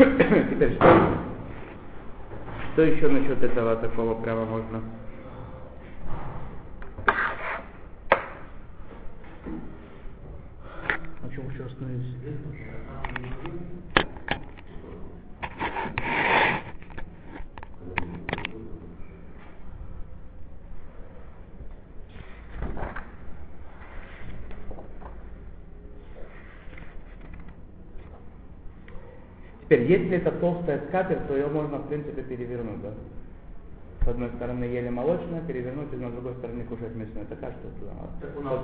Теперь что, что еще насчет этого такого прямо можно? На чем еще остановились? Теперь, если это толстая скатерть, то ее можно, в принципе, перевернуть, да? С одной стороны ели молочное, перевернуть, и на другой стороне кушать мясное. Такая что туда. Так у нас?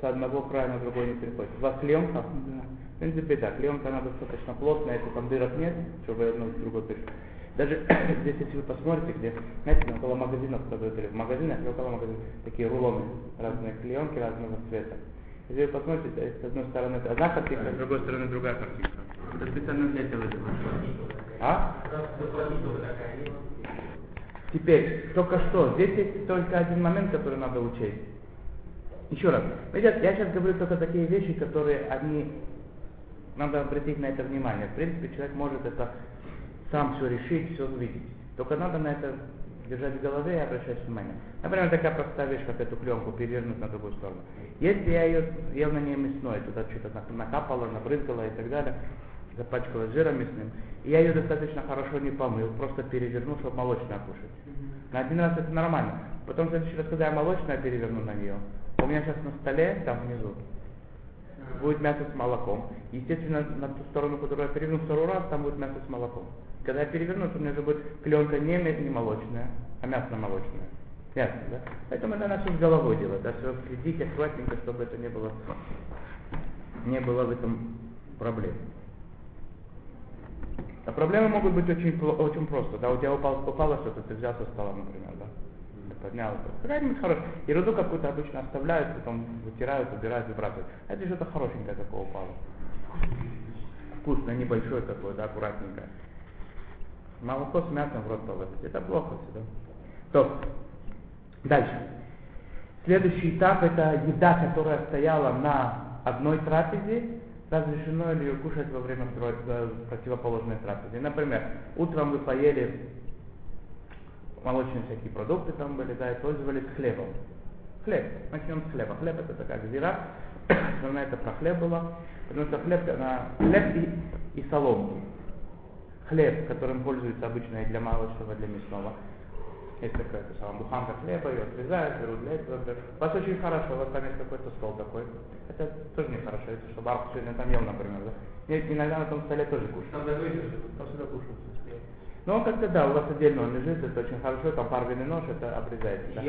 С одного края на другой не переходит. У вас клеенка? Да. В принципе, да. Клеенка она достаточно плотная, если там дырок нет, чтобы одно в другое перешло. Даже здесь, если вы посмотрите, где, знаете, около магазинов продают, или в магазинах, или около магазинов, такие рулоны, разные клеенки разного цвета. Если вы посмотрите, с одной стороны это одна картинка, с другой стороны другая картинка. Это специально для этого. А? Теперь, только что, здесь есть только один момент, который надо учесть. Еще раз, видите, я сейчас говорю только такие вещи, которые они, надо обратить на это внимание. В принципе, человек может это сам все решить, все увидеть. Только надо на это держать в голове и обращать внимание. Например, такая простая вещь, как эту пленку перевернуть на другую сторону. Если я ее ел на ней мясной, туда что-то накапало, набрызгало и так далее, запачкалась жиром мясным, и я ее достаточно хорошо не помыл, просто перевернул, чтобы молочное кушать. На один раз это нормально. Потом в следующий раз, когда я молочное переверну на нее, у меня сейчас на столе, там внизу, будет мясо с молоком. Естественно, на ту сторону, которую я переверну второй раз, там будет мясо с молоком. Когда я переверну, то у меня уже будет пленка не, не молочная, а мясно-молочная. Ясно, да? Поэтому это надо все с головой делать, да, все следить аккуратненько, чтобы это не было, не было в этом проблем. А проблемы могут быть очень, очень просто. Да, у тебя упал, упало что-то, ты взял со стола, например, да? Поднял. Какая-нибудь хорошая. Ерунду какую-то обычно оставляют, потом вытирают, убирают, выбрасывают. А это что-то хорошенькое такое упало. Вкусное, небольшое такое, да, аккуратненькое. Молоко с мясом в рот положить. Это плохо всегда. То, дальше. Следующий этап это еда, которая стояла на одной трапезе, разрешено ли ее кушать во время второй, противоположной трапезы. Например, утром вы поели молочные всякие продукты там были, да, и пользовались хлебом. Хлеб. Начнем с хлеба. Хлеб это такая гзира. Основная это про хлеб было. Потому что хлеб, она, хлеб и, и соломки. Хлеб, которым пользуются обычно и для молочного, и для мясного. Есть такая то самая буханка хлеба, ее отрезают, берут для этого. У вас очень хорошо, у вас там есть какой-то стол такой. Хотя тоже нехорошо, если что бабка сегодня там ел, например, да. Нет, иногда на том столе тоже кушают. Там Там всегда кушают. Но он как-то, да, у вас отдельно он лежит, это очень хорошо, там парвенный нож, это обрезается. Да?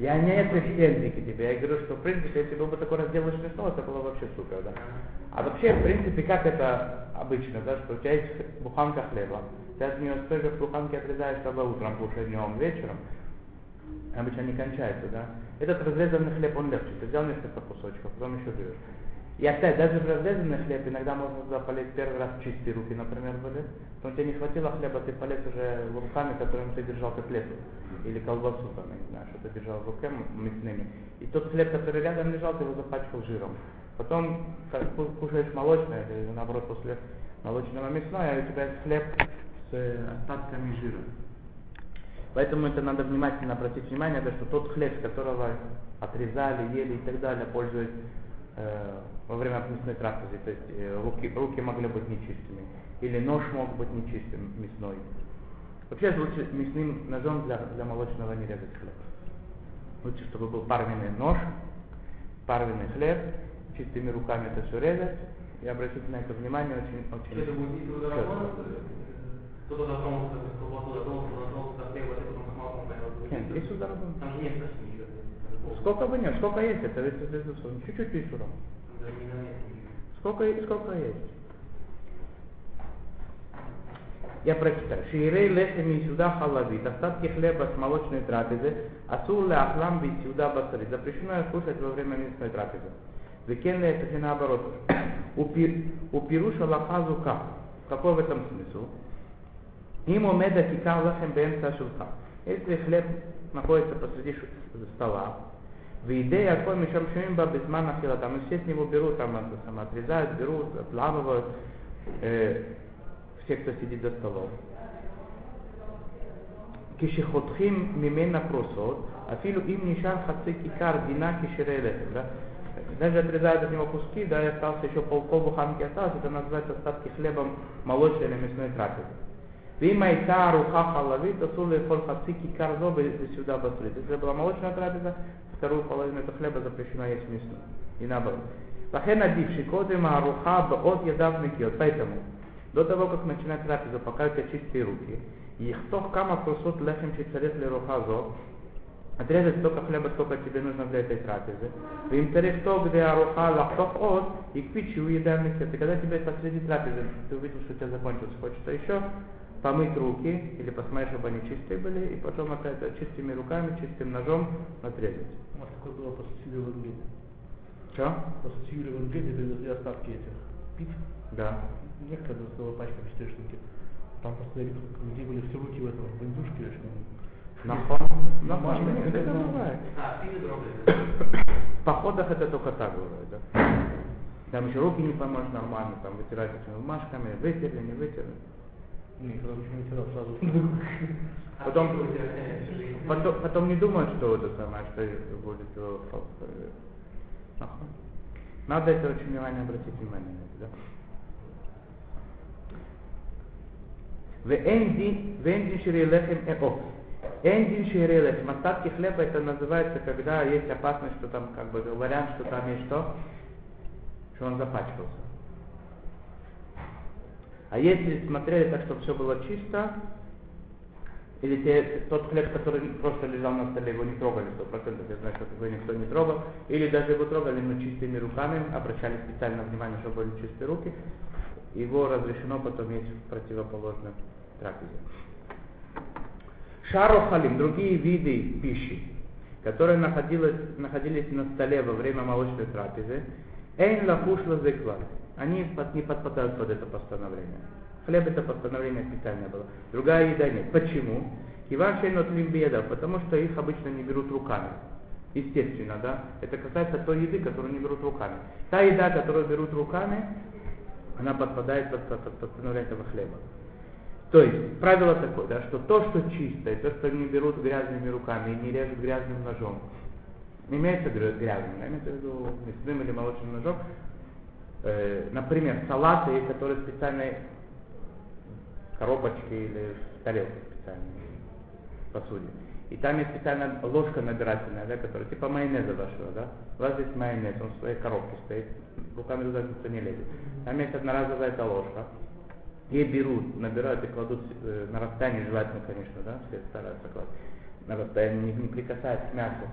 я не претензии к тебе, я говорю, что в принципе, если был бы такой разделочный стол, это было вообще супер, да. А вообще, в принципе, как это обычно, да, что у тебя есть буханка хлеба, ты от нее столько буханки отрезаешь, чтобы утром кушать, днем, вечером, обычно не кончается, да. Этот разрезанный хлеб, он легче, ты взял несколько кусочков, потом еще берешь. И опять, даже в разрезанный хлеб иногда можно туда полезть первый раз чистые руки, например, были. Потом тебе не хватило хлеба, ты полез уже руками, которыми ты держал котлету. Или колбасу, там, я не знаю, что ты держал в руке мясными. И тот хлеб, который рядом лежал, ты его запачкал жиром. Потом как ку- кушаешь молочное, или наоборот, после молочного мясное, и у тебя хлеб с э, остатками жира. Поэтому это надо внимательно обратить внимание, что тот хлеб, которого отрезали, ели и так далее, пользуясь э, во время мясной трапезы, то есть э, руки, руки могли быть нечистыми, или нож мог быть нечистым, мясной. Вообще лучше мясным ножом для, для молочного не резать хлеб. Лучше, чтобы был парвенный нож, парвенный хлеб, чистыми руками это все резать, и обратите на это внимание очень, очень Это будет кто-то дотронулся до колбасу, дотронулся, дотронулся до хлеба, и потом с молоком поел. Нет, есть удар дома. Там же нет почти ничего. Сколько вы нет, сколько есть, это ведь безусловно. Чуть-чуть ничего. Сколько, сколько есть? Я прочитаю. Шиирей лехем и сюда халавит, остатки хлеба с молочной трапезы, асур ле ахлам би сюда басари. Запрещено кушать во время мясной трапезы. Викен это и наоборот. У пир- у пируша лахазу как? Какой в этом смысл? Ему меда кикар лехем бенца шулха. Если хлеб находится посреди стола, в идее какой мишам шумимба без мана там и все с него берут, там это самое, отрезают, берут, отламывают. Э, кто сидит за столом. Кишихотхим мимена просот, афилу им нишар хаци кикар дина кишерелехем, да? Даже отрезают от него куски, да, и остался еще пол, пол буханки осталось, это называется остатки хлебом молочной или мясной трапезы. Вима и та руха халавит, асули фоль хаци кикар зобы сюда басрит. Если была молочная трапеза, вторую половину этого хлеба запрещено есть мясную. И наоборот. Лахен адивший кодем аруха от ядав микиот. Поэтому, до того, как начинать трапезу, пока у чистые руки, Ихтох кама просут лехем шицарих лерухазо, отрезать столько хлеба, сколько тебе нужно для этой трапезы. Им тарих то, где аруха лахтох от, и к пичи уедаем И когда тебе посреди трапезы, ты увидел, что у тебя закончилось, хочется еще, помыть руки, или посмотреть, чтобы они чистые были, и потом опять чистыми руками, чистым ножом отрезать. У вас такое было после в Ингеде. Что? После в Ингеде привезли остатки этих пить. Да. Некогда стоила пачка 4 штуки. Там просто людей были все руки в этом, в индюшке или что Нахон? Нахон, Нахон, нет, это бывает. А, пили. В походах это только так бывает, да. Там еще руки не поможешь нормально, там вытирать этими бумажками, вытерли, не вытерли. Не сразу. Потом, потом, потом не думают, что это самое, что будет Нахон. Надо это очень внимание обратить внимание на это, да. Вендин ширилехем эо. Эндин ширилехем. Остатки хлеба это называется, когда есть опасность, что там, как бы говорят, что там есть что? Что он запачкался. А если смотрели так, чтобы все было чисто, или те, тот хлеб, который просто лежал на столе, его не трогали, сто процентов, я знаю, что его никто не трогал, или даже его трогали, но чистыми руками, обращали специально внимание, чтобы были чистые руки, его разрешено потом есть в противоположном трапезе. Шарохалим, другие виды пищи, которые находились, находились на столе во время молочной трапезы, эйн лахуш лазеква, они под, не подпадают под это постановление. Хлеб это постановление специальное было. Другая еда нет. Почему? Киван шейнот лимбеда, потому что их обычно не берут руками. Естественно, да? Это касается той еды, которую не берут руками. Та еда, которую берут руками, она подпадает под, под, под постановление этого хлеба. То есть, правило такое, да, что то, что чистое, то, что не берут грязными руками и не режут грязным ножом, не имеется грязным, а имеется в виду мясным или молочным ножом, э, например, салаты, которые специальной коробочки или в тарелке специальной посуде. И там есть специальная ложка набирательная, да, которая типа майонеза вашего, да. У вас здесь майонез, он в своей коробке стоит, руками туда никто не лезет. Там есть одноразовая эта ложка. И берут, набирают и кладут э, на расстоянии, желательно, конечно, да, все стараются класть, на расстоянии, не, не прикасаясь к мясу,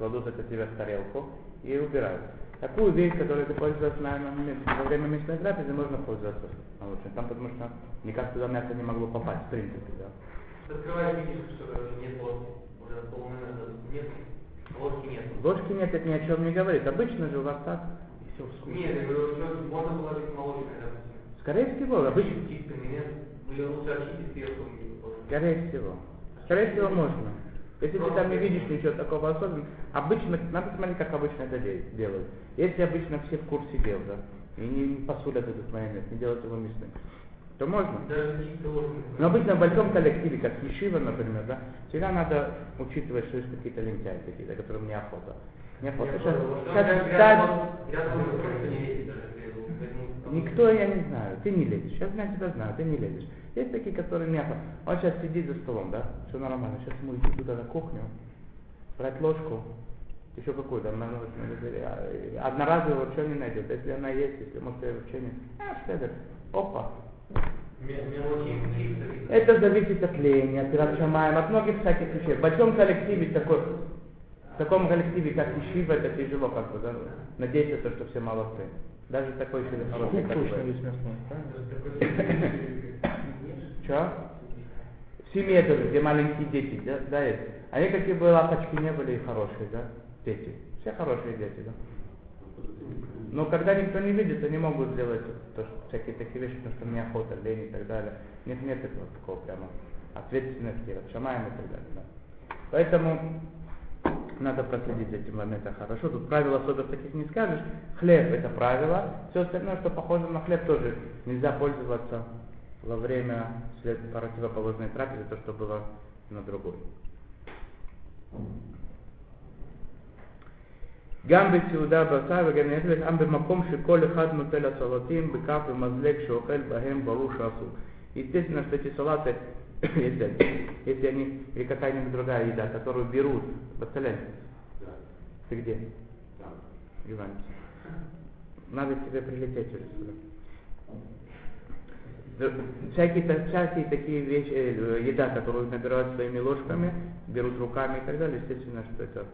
кладут это себе в тарелку и убирают. Такую вещь, которой ты пользовался на, на, во время мясной трапезы, можно пользоваться молочным. Там, потому что никак туда мясо не могло попасть, в принципе, да. Открываешь, видишь, что нет ложки. Уже полмайонеза нет. Ложки нет. Ложки нет, это ни о чем не говорит. Обычно же у вас так. И все вкусно. Нет, я говорю, что можно положить молочное, допустим. Скорее всего, обычно. Чистыми, нет? Или лучше очистить сверху. Скорее всего. Скорее всего, можно. Если ты там не видишь ничего такого особенного, обычно, надо смотреть, как обычно это де- делают. Если обычно все в курсе дел, да, и не, посулят этот майонез, не делают его мясным, то можно. Но обычно в большом коллективе, как Ешива, например, да, всегда надо учитывать, что есть какие-то лентяи какие-то, которым неохота. Неохота. Сейчас. Вот сейчас никто, я не знаю, ты не лезешь. Сейчас я тебя знаю, ты не лезешь. Есть такие, которые неохота. Он сейчас сидит за столом, да, все нормально. Сейчас ему идти туда на кухню, брать ложку, еще какую-то, она, ну, одноразовую вообще не найдет. Если она есть, если может ее вообще нет, а, шедер, опа. Это зависит от лени, от Ирашамаем, от многих всяких вещей. В большом коллективе такой, в таком коллективе, как Ишива, это тяжело как бы, да, надеяться, то, что все молодцы. Даже такой как точно весь мясной, правильно? Че? В семье тоже, где маленькие дети, да, да, есть. Они какие бы лапочки не были и хорошие, да, дети. Все хорошие дети, да. Но когда никто не видит, они могут сделать то, что, всякие такие вещи, потому что мне охота, лень и так далее. Нет, нет этого такого прямо ответственности, шамаем и так далее. Да. Поэтому надо проследить за этим моментом хорошо. Тут правила особо таких не скажешь. Хлеб это правило. Все остальное, что похоже на хлеб, тоже нельзя пользоваться во время след- противоположной трапезы, то, что было на другой. גם בסעודה בשר וגם נטל, גם במקום שכל אחד נוטל הסלטים בכף ומזלג שאוכל בהם ברור שאסור. Естественно, что эти салаты, если, если они, или какая-нибудь другая еда, которую берут, Бацален, ты где? Иван. Надо тебе прилететь уже сюда. Да, Всякие, всякие такие вещи, э, еда, которую набирают своими ложками, берут руками и так далее, естественно, что это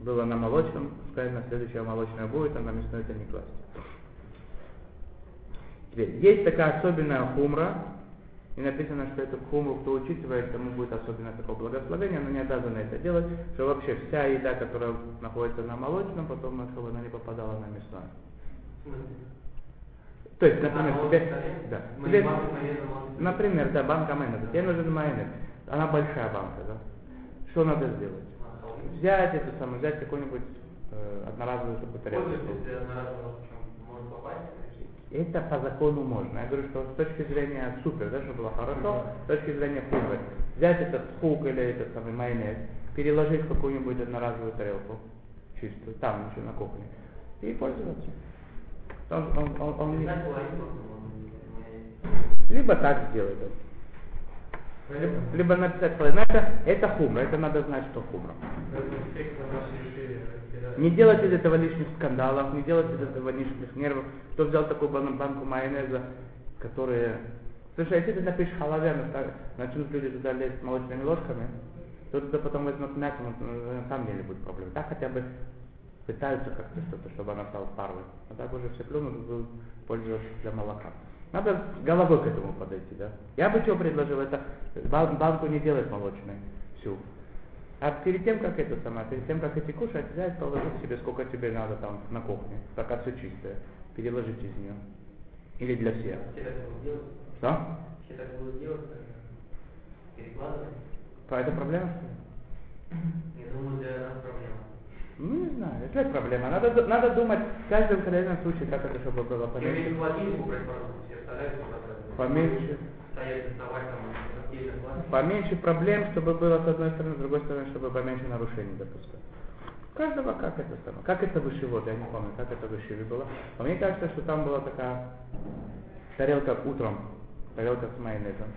было на молочном, сказано, следующее молочное будет, а на мясное это не класть. Теперь, есть такая особенная хумра, и написано, что эту хумру, кто учитывает, тому будет особенно такое благословение, но не обязаны это делать, что вообще вся еда, которая находится на молочном, потом, чтобы она не попадала на мясное. То есть, например, А, тебе, да, тебе- можем например, да, банка майонеза, тебе нужен майонез, она большая банка, да, что надо сделать? Взять это самое, взять какую-нибудь э, одноразовую такую тарелку. Может попасть. Это по закону можно. Я говорю, что с точки зрения супер, да, чтобы было хорошо, с точки зрения хумры, взять этот хук или этот самый майонез, переложить в какую-нибудь одноразовую тарелку, чистую, там еще на кухне, и пользоваться. Он, он, он, он не- мы- Либо так сделать. Либо, либо написать, но это, это хумра, это надо знать, что хумра. Не делать из этого лишних скандалов, не делать из этого лишних нервов. Кто взял такую бан- банку майонеза, которые... Слушай, если ты напишешь халавя, начнут люди туда лезть молочными ложками, то туда потом возьмут мясо, но на самом деле будет проблема. Так хотя бы пытаются как-то что-то, чтобы она стала парой. А так уже все плюнут, пользоваться для молока. Надо головой к этому подойти, да. Я бы что предложил, это бан- банку не делать молочной всю. А перед тем, как это самое, перед тем, как эти кушать, взять, положить себе, сколько тебе надо там на кухне, пока все чистое, переложить из нее. Или для всех. Что? Все так будут делать. тогда. Перекладывать. А это проблема? Я думаю, для нас проблема. Ну, не знаю, это проблема. Надо, надо думать в каждом конкретном случае, как это, чтобы было Чем меньше поменьше. холодильник убрать все куда-то. Поменьше. Стоять, доставать там. Поменьше проблем, чтобы было с одной стороны, с другой стороны, чтобы поменьше нарушений допускать. У каждого как это самое. Как это в Ишивот, я не помню, как это в Ишиве было. Но мне кажется, что там была такая тарелка утром, тарелка с майонезом.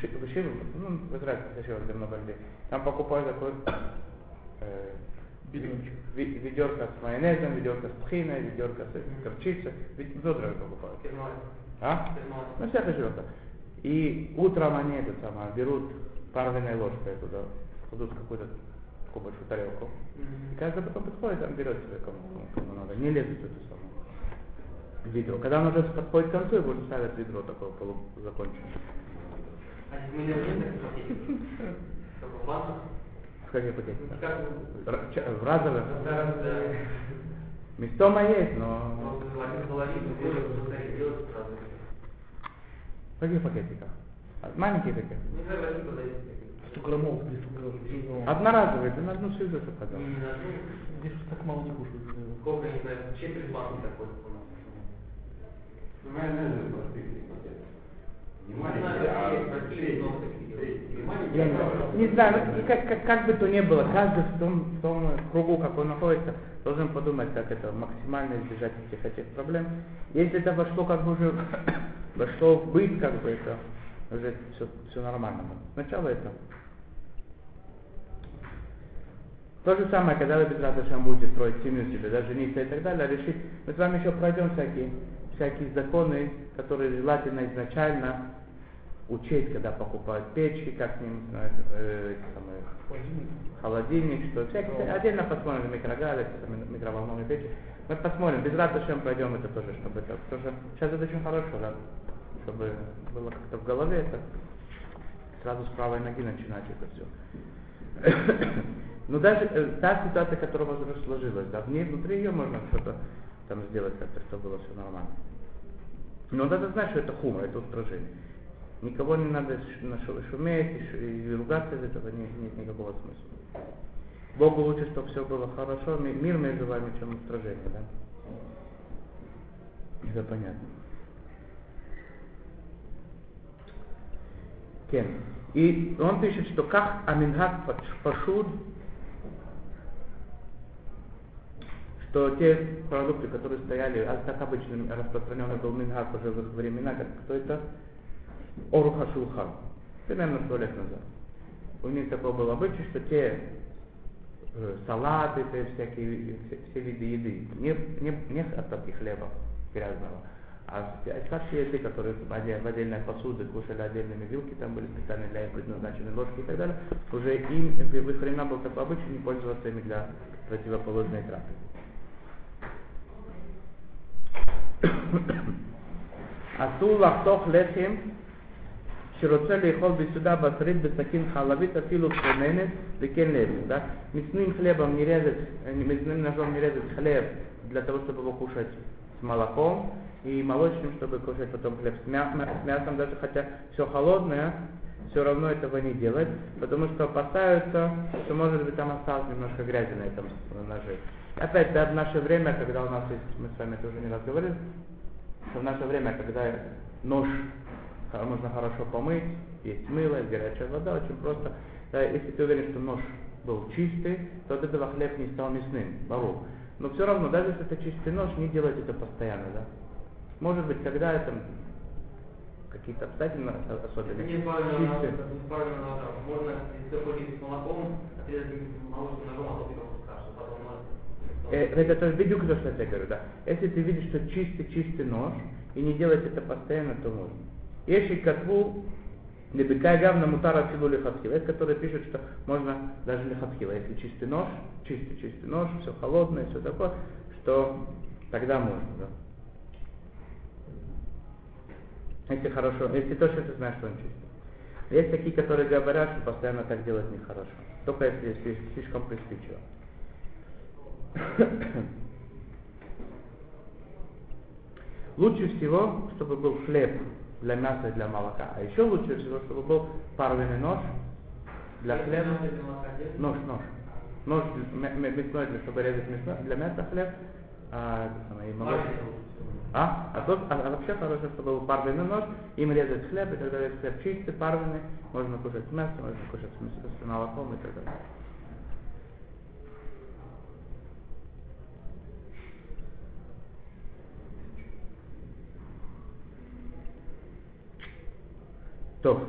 Ши- в Ишиве, ну, в Израиле, в Ишиве, где много людей. Там покупают такой э, ведерко с майонезом, ведерко с тхиной, ведерко с горчицей. Ведь Ведра покупают. А? Ну, всякое живет. И утром они это самое, берут парвенной ложкой туда, кладут какую-то такую большую тарелку. И каждый потом подходит, там берет себе кому, кому, надо. Не лезут в это самое ведро. Когда он уже подходит к концу, его уже ставят ведро такое полузаконченное. А в каких пакетиках? Ну, В разовых? Да, да. Местома есть, но... Просто один половину, другой быстрее делать сразу. В каких пакетиках? А, Маленькие? Ну, возьми, подойди. 100 граммов, 200 граммов. Одноразовые, ты на одну всю на одну. Здесь так мало не кушают. Сколько, не знаю, четверть банки такой у нас. Не Ну, а таких. Не маленький, Я а не, знаю, ну, как, как, как бы то ни было, каждый в том, в том кругу, как он находится, должен подумать, как это максимально избежать этих, этих проблем. Если это вошло как бы уже, вошло в быт, как бы это уже все, все нормально. Сначала это. То же самое, когда вы без радости будете строить семью себе, да, жениться и так далее, решить. Мы с вами еще пройдем всякие, всякие законы, которые желательно изначально учесть, когда покупают печки, как с ним, э, самые, Холодильник. холодильник, что всякие, Да. отдельно посмотрим микрогалы, микроволновые печи. Мы посмотрим, без радости пройдем это тоже, чтобы это тоже. Сейчас это очень хорошо, да, чтобы было как-то в голове это сразу с правой ноги начинать это все. Но даже э, та ситуация, которая у вас сложилась, да, в ней, внутри ее можно что-то там сделать как-то, чтобы было все нормально. Но надо знать, что это хумор, это устражение. Никого не надо шуметь и, ругаться из этого, не- нет никакого смысла. Богу лучше, чтобы все было хорошо, ми- мир между вами, чем устражение, да? Это понятно. Кен. И он пишет, что как Амингак Пашуд, что те продукты, которые стояли, а так обычно распространенный был Мингак уже в их времена, как кто это? Оруха Шулхан, примерно сто лет назад. У них такое было обычай, что те э, салаты, те всякие, все, все виды еды, не, не, не остатки хлеба грязного, а остатки еды, которые в, в отдельной посуде кушали отдельными вилки, там были специально для них предназначены ложки и так далее, уже им в их времена был такой обычай не пользоваться ими для противоположной трапезы. Асу лахтох лехим שרוצה לאכול בסעודה בשרית בסכין חלבית אפילו צוננת וכן לחם, да? Мясным хлебом не резать, мясным ножом не резать хлеб для того, чтобы его кушать с молоком, и молочным, чтобы кушать потом хлеб с мясом, даже хотя все холодное, все равно этого не делать, потому что опасаются, что может быть там осталось немножко грязи на этом ноже. Опять, да, в наше время, когда у нас есть, мы с вами тоже не раз говорили, что в наше время, когда нож можно хорошо помыть, есть мыло, есть горячая вода, очень просто. Да, если ты уверен, что нож был чистый, то от этого хлеб не стал мясным, бару. Но все равно, даже если это чистый нож, не делайте это постоянно, да. Может быть, когда это какие-то обстоятельства особенные. Не правильно, правильно ножа. Можно, если ты хочешь с молоком, отрезать молочным ножом, а то ты как потом Э, это тоже бедюк, то, что я тебе говорю, да. Если ты видишь, что чистый-чистый нож, и не делать это постоянно, то можно. Еши катву Лебекай гавна мутара филу лихатхила. Это который пишет, что можно даже лихатхила. Если чистый нож, чистый чистый нож, все холодное, все такое, что тогда можно, да. Если хорошо, если то, что ты знаешь, что он чистый. Есть такие, которые говорят, что постоянно так делать нехорошо. Только если, слишком приспичиво. Лучше всего, чтобы был хлеб для мяса и для молока. А еще лучше всего, чтобы был паровый нож для хлеба. Нож, нож. Нож мясной, для, чтобы резать мясной, для мяса хлеб. А, и. А? А, тот, а, а вообще хорошо, чтобы был парвенный нож, им резать хлеб, и тогда если хлеб чистый, парвенный, можно кушать мясо, можно кушать с, с молоком и так далее. То,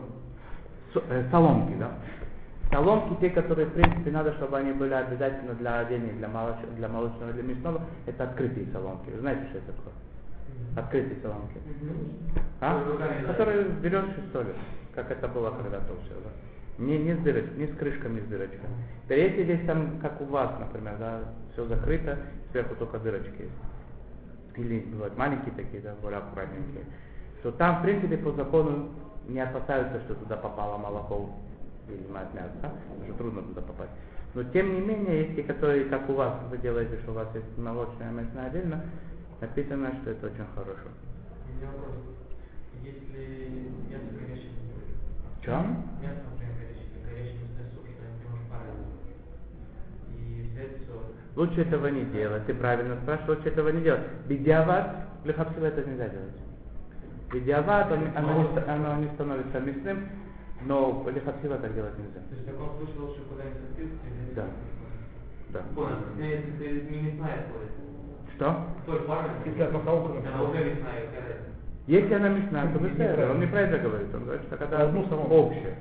э, соломки, да? Соломки, те, которые, в принципе, надо, чтобы они были обязательно для одения, для, молоч... для молочного, для мясного, это открытые соломки. Вы знаете, что это такое? Открытые соломки. А? Которые берешь и солишь, как это было когда-то все, да? Не, не с дырочкой, не с крышками, не с дырочкой. Да если здесь там, как у вас, например, да, все закрыто, сверху только дырочки есть. Или бывают маленькие такие, да, более аккуратненькие. То там, в принципе, по закону не опасаются, что туда попало молоко или мясо, уже трудно туда попасть. Но тем не менее, есть те, которые, как у вас, вы делаете, что у вас есть молочное и мясное отдельно, написано, что это очень хорошо. У меня вопрос. Если мясо горячее, В чем? мясо, например, горячее, горячее суп, что. И взять. Лучше этого не делать. Ты правильно спрашиваешь, лучше этого не делать. Бедиават, лихапсила это нельзя делать. Бедиават, он, оно, оно не становится мясным, но лихапсила так делать нельзя. То есть в таком случае лучше куда-нибудь взять Да. Да. Понял. Если ты не мясная ходит. Что? Соль парная. Если Она уже мясная? Если она мясная, то быстро. Он не про это говорит. Он говорит, что когда Одну соломку. общая.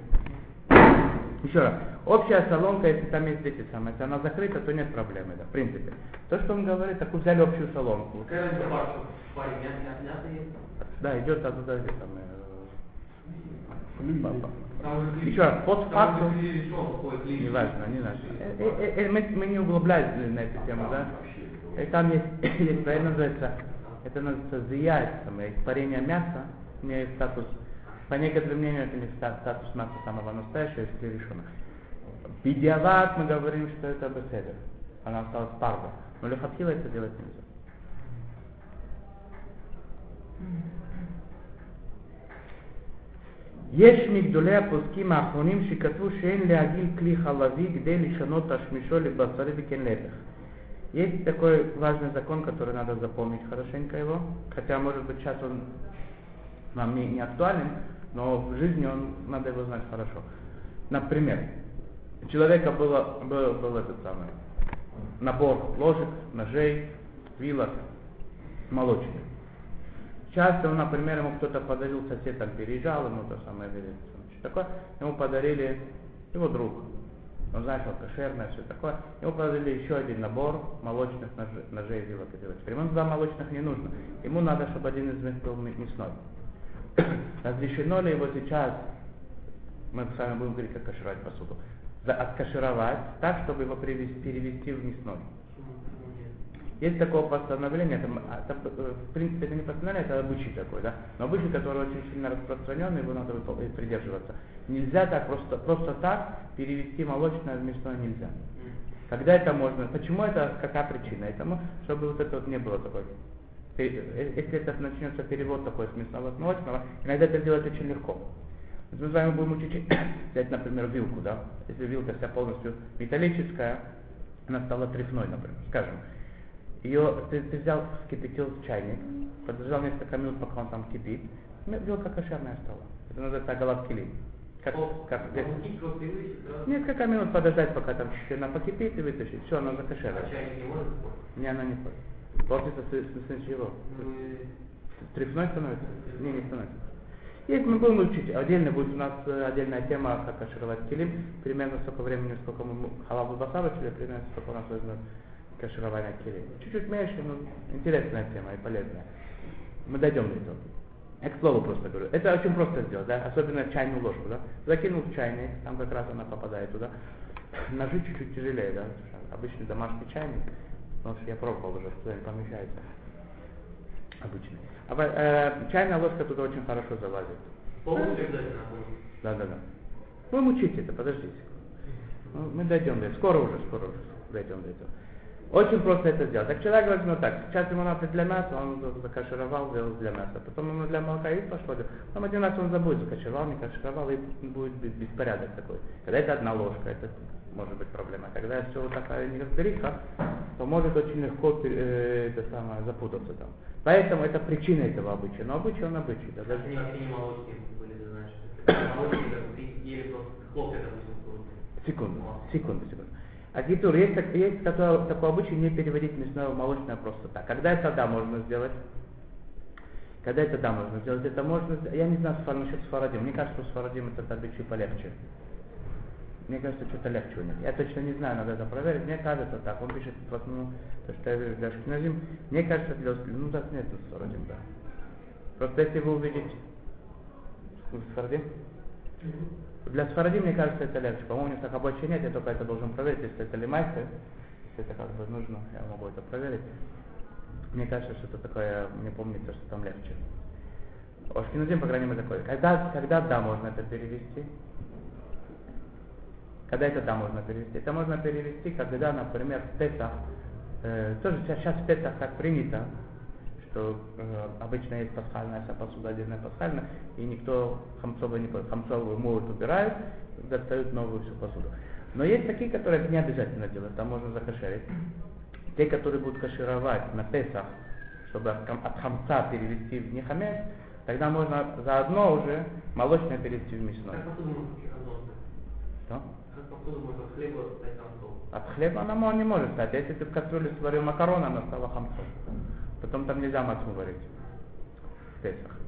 Еще раз. Общая соломка, если там есть эти самые, если она закрыта, то нет проблемы, да, в принципе. То, что он говорит, так взяли общую соломку. Есть? Да, идет оттуда самые. э, Там уже Еще раз, клей. Не важно, не важно. Э, э, э, Мы, мы не углублялись на эту тему, да? И там есть, есть правильно называется, это называется зия, испарение мяса, имеет статус, по некоторым мнениям, это имеет ста- статус мяса самого настоящего, если решено. Бедиават мы говорим, что это беседа. Она осталась парва. Но лехатхила это делать нельзя. יש מגדולי הפוסקים האחרונים שכתבו שאין להגיל כלי חלבי כדי לשנות תשמישו לבשרי וכן להפך. Есть такой важный закон, который надо запомнить хорошенько его, хотя может быть сейчас он нам не, не актуален, но в жизни он, надо его знать хорошо. Например, у человека было, был, был этот самый набор ложек, ножей, вилок, молочных. Часто, ну, например, ему кто-то подарил, сосед там переезжал, ему то самое, или что такое, ему подарили его друг. Он знает, что кошерное, все такое. Ему подарили еще один набор молочных ножей, ножей вилок и делать. Ему два молочных не нужно. Ему надо, чтобы один из них был мясной. Разрешено ли его сейчас, мы с вами будем говорить, как кашировать посуду, откашировать так, чтобы его перевести, перевести в мясной. Есть такое постановление, это, это, в принципе это не постановление, это обычай такой, да, но обычай, который очень сильно распространен, его надо придерживаться. Нельзя так просто, просто так перевести молочное в мясное нельзя. Когда это можно? Почему это? Какая причина этому? Чтобы вот это вот не было такой. Э, если это начнется перевод такой с мясного в молочного, иногда это делать очень легко. Мы с вами будем учить взять, например, вилку, да. Если вилка вся полностью металлическая, она стала трефной, например, скажем. Ее ты, ты взял, вскипятил в чайник, подождал несколько минут, пока он там кипит, вилка кошерная стала. Это называется головкили. Как, как, как, несколько минут подождать, пока там чуть-чуть она покипит и вытащить. Все, она закошерила. А чайник не может Не, она не ходит. Портится с, с, с чего? Трефной становится? Не, не становится. Есть, мы будем учить. Отдельно будет у нас э, отдельная тема, как кашировать килим. Примерно столько времени, сколько мы халаву басар учили, примерно сколько у нас возьмет каширование килим. Чуть-чуть меньше, но интересная тема и полезная. Мы дойдем до этого. Я к слову просто говорю. Это очень просто сделать, да? Особенно чайную ложку, да? Закинул в чайник, там как раз она попадает туда. Ножи чуть-чуть тяжелее, да? Обычный домашний чайник, потому что я пробовал уже, не помещается. Обычный. А э, чайная ложка туда очень хорошо залазит. Полностью обязательно. Да, да, да. Будем учить это, подождите. Ну, мы дойдем до этого. Скоро уже, скоро уже дойдем до этого. Очень просто это сделать. Так человек возьмет так, сейчас ему надо для мяса, он закашировал, сделал для мяса. Потом ему для молока и пошло. Потом один раз он забудет, закашировал, не кашировал, и будет беспорядок такой. Когда это одна ложка, это может быть проблема. Когда все вот такая неразбериха, то может очень легко э, это самое, запутаться там. Поэтому это причина этого обычая. Но обычай он обычай. Да, даже... Секунду, секунду, секунду. А Гитур, есть, есть такой, такой обычай не переводить мясное в молочное просто так. Когда это да можно сделать? Когда это да можно сделать? Это можно, я не знаю насчет сфарадим. Мне кажется, у сфарадим этот обычай полегче. Мне кажется, что-то легче у них. Я точно не знаю, надо это проверить. Мне кажется так. Он пишет в основном, то, что я вижу для Ашкиназим. Мне кажется, для ну так нет сфарадим, да. Просто если вы увидите... Сфарадим? Для Сфаради, мне кажется, это легче. По-моему, у них так обычай нет, я только это должен проверить, если это лимайсы, если это как бы нужно, я могу это проверить. Мне кажется, что это такое, мне помнится, что там легче. Ошкиназим, по крайней мере, такой. Когда, когда да, можно это перевести? Когда это да, можно перевести? Это можно перевести, когда, например, в Песах, э, тоже сейчас в Песах как принято, что э, обычно есть пасхальная вся посуда, отдельная пасхальная, и никто хамцовый не. Хамцовую моют, убирают, достают новую всю посуду. Но есть такие, которые это не обязательно делать, там можно закошерить. Те, которые будут кашировать на Песах, чтобы от, хамца перевести в нехамец, тогда можно заодно уже молочное перевести в мясное. Можно Что? От хлеба она не может стать. Если ты в кастрюле сварил макароны, она стала хамцом. Потом там нельзя мацу варить. В Песах.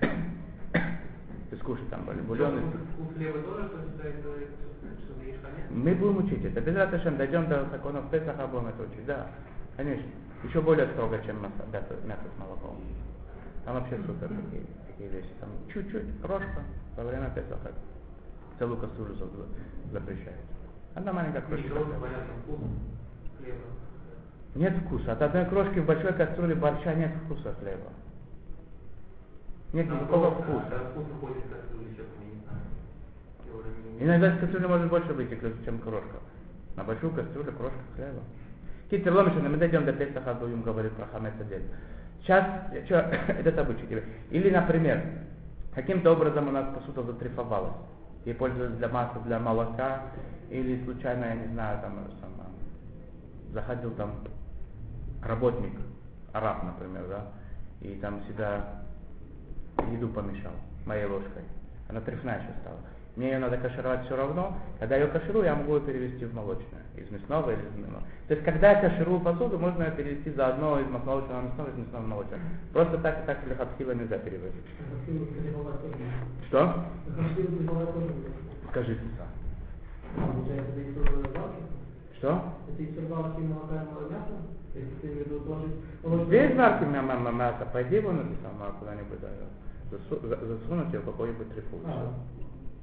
Ты скушай там бульоны. Что ешь Мы будем учить это. Без Раташем дойдем до законов Песаха, будем это учить. Да, конечно. Еще более строго, чем мясо, мясо с молоком. Там вообще супер такие, такие вещи. Там чуть-чуть крошка во время Песаха целую кастрюлю запрещает. Одна маленькая крошка. хлеба. Нет вкуса. От одной крошки в большой кастрюле борща нет вкуса хлеба. Нет никакого вкуса. Иногда из кастрюли может больше выйти, чем крошка. На большую кастрюлю крошка хлеба. Китер ломишина, мы дойдем до Песаха, будем говорить про хамец отдельно. Сейчас, что, этот обычай тебе. Или, например, каким-то образом у нас посуда затрифовалась. И пользовались для масла, для молока, или случайно, я не знаю, там, сам, заходил там работник, араб, например, да, и там себя еду помешал моей ложкой. Она трефная еще стала. Мне ее надо кашировать все равно. Когда ее каширую, я могу ее перевести в молочное. Из мясного или из мясного. То есть, когда я каширую посуду, можно ее перевести заодно из молочного в мясного, из мясного в молочное. Просто так и так лихатхила нельзя переводить. Что? Из варки? Что? Это из Здесь варки мя- мя- мя- мясо, пойди вон это самое куда-нибудь, да, засу- за- засунуть ее в какой-нибудь трефу.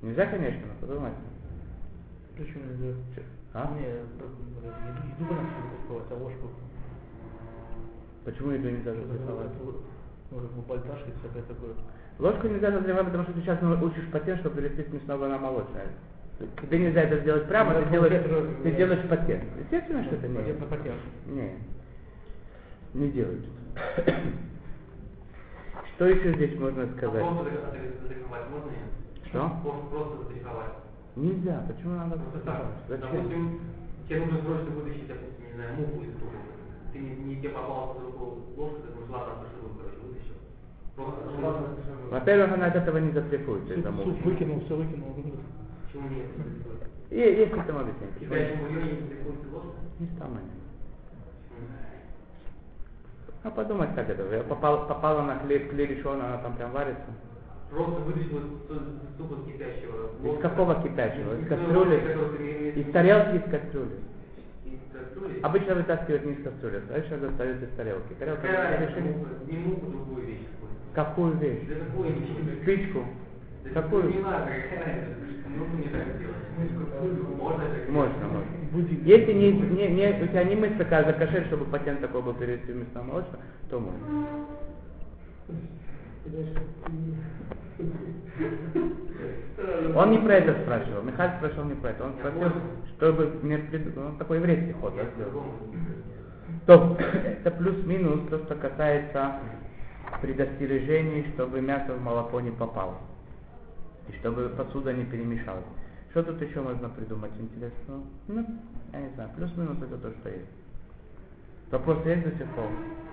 А. Нельзя, конечно, но подумайте. Почему нельзя? А? Не, еду, еду бы надо упаковать, а ложку. Почему еду нельзя затрефовать? Может, бальташ и всякое такое. Ложку нельзя затрефовать, потому что ты сейчас ну, учишь патент, чтобы перевести с мясного на молочное. Тебе нельзя это сделать прямо, Ну, ты делаешь, ты делаешь патент. Естественно, что это не. Патент на патент. Не. Не делают. Что еще здесь можно А сказать? затриховать можно? Что? Просто, просто затриховать. Нельзя. Почему надо Просто так. Зачем? Допустим, тебе нужно срочно вытащить, допустим, не знаю, муку из трубы. Ты не, не тебе попалась под руку ложка, ты думаешь, ладно, отошел, короче, вытащил. Просто отошел. Во-первых, она от этого не затрефуется из-за Суп, мухи. суп выкинул, все выкинул. Почему нет? Е- Есть этому объяснение. В Почему? горячем бульоне не затрихуется ложка? Не. А подумать как это. Я попал, попала на хлеб, клеришон, она там прям варится. Просто вытащил из супа кипящего. Из какого кипящего? Из Из кастрюли? Из тарелки, из кастрюли. Из кастрюли? Обычно вытаскивают не из кастрюли, обычно достают из тарелки. Тарелка Какая решили. Не муку, другую вещь. Какую вещь? Да какую вещь? Спичку. Да Какую? Не надо? Муку не так делать. Можно так Можно, можно. Если не, не, не, у тебя не мысль такая закошель, чтобы патент такой был перевести в мясное молочное, то можно. Он не про это спрашивал. Михаил спрашивал не про это. Он спросил, чтобы мне прид- он такой еврейский ход да, сделал. То это плюс-минус то, что касается предостережений, чтобы мясо в молоко не попало. И чтобы посуда не перемешалась. Что тут еще можно придумать интересного? Ну, я не знаю, плюс-минус это то, что есть. Вопрос есть до сих пор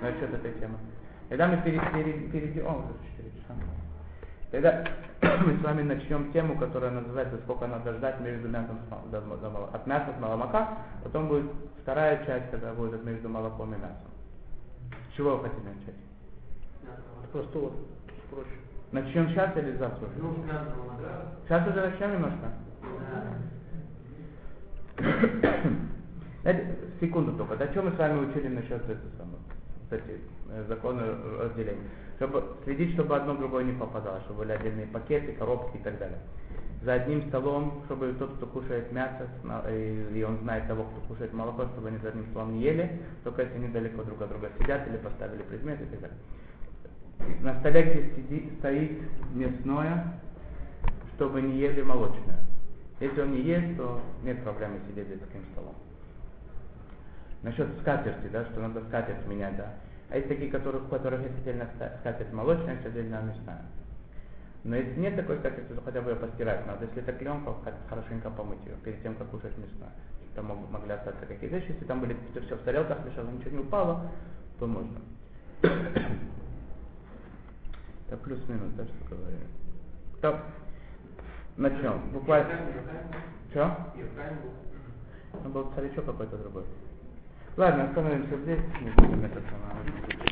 насчет этой темы? Когда мы пере- пере- перейдем... О, уже 4 часа. Когда мы с вами начнем тему, которая называется «Сколько надо ждать между мясом от мяса с молока», потом будет вторая часть, когда будет между молоком и мясом. С чего вы хотите начать? Просто вот проще. Начнем сейчас или завтра? Ну. Сейчас уже начнем немножко? Знаете, секунду только. Да что мы с вами учили насчет этого самого? Кстати, э, законы разделения. Чтобы следить, чтобы одно другое не попадало, чтобы были отдельные пакеты, коробки и так далее. За одним столом, чтобы тот, кто кушает мясо, сна- и, он знает того, кто кушает молоко, чтобы они за одним столом не ели, только если они далеко друг от друга сидят или поставили предметы и так далее. На столе, где сиди- стоит мясное, чтобы не ели молочное. Если он не ест, то нет проблемы сидеть за таким столом. Насчет скатерти, да, что надо скатерть менять, да. А есть такие, которых, у которых есть отдельно ска- скатерть молочная, есть отдельно мясная. Но если нет такой скатерти, то хотя бы ее постирать надо. Если это пленка, хоть хорошенько помыть ее перед тем, как кушать мясное. Там мог- могли остаться какие-то вещи. Если там были все в тарелках лежало, ничего не упало, то можно. Это плюс-минус, да, что говорили. Так, начнем. Буквально. Что? Ну, был царичок какой-то другой. Ладно, остановимся здесь, не будем это самое.